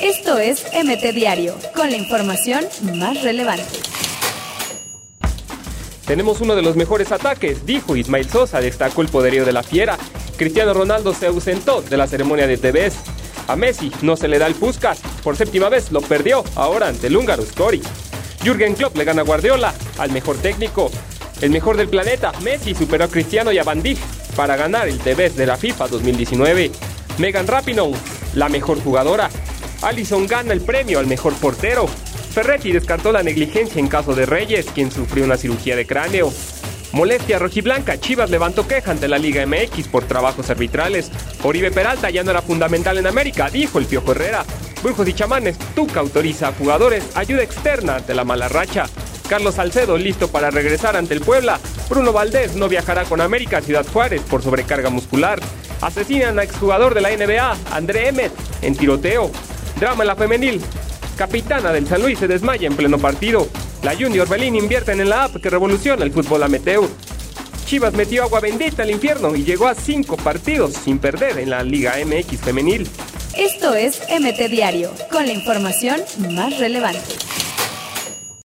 Esto es MT Diario, con la información más relevante. Tenemos uno de los mejores ataques, dijo Ismael Sosa, destacó el poderío de la fiera. Cristiano Ronaldo se ausentó de la ceremonia de TVS. A Messi no se le da el Puskas, por séptima vez lo perdió, ahora ante el húngaro Scori. Jürgen Klopp le gana a Guardiola, al mejor técnico. El mejor del planeta, Messi superó a Cristiano y a Van Dijk para ganar el TVS de la FIFA 2019. Megan Rapinoe, la mejor jugadora. Allison gana el premio al mejor portero. Ferretti descartó la negligencia en caso de Reyes, quien sufrió una cirugía de cráneo. Molestia rojiblanca, Chivas levantó queja ante la Liga MX por trabajos arbitrales. Oribe Peralta ya no era fundamental en América, dijo el Piojo Herrera. Brujos y chamanes, Tuca autoriza a jugadores ayuda externa ante la mala racha. Carlos Salcedo listo para regresar ante el Puebla. Bruno Valdés no viajará con América a Ciudad Juárez por sobrecarga muscular. Asesinan a exjugador de la NBA, André Emmet, en tiroteo. Drama en la femenil. Capitana del San Luis se desmaya en pleno partido. La Junior Belín invierten en la app que revoluciona el fútbol amateur. Chivas metió agua bendita al infierno y llegó a cinco partidos sin perder en la Liga MX femenil. Esto es MT Diario, con la información más relevante.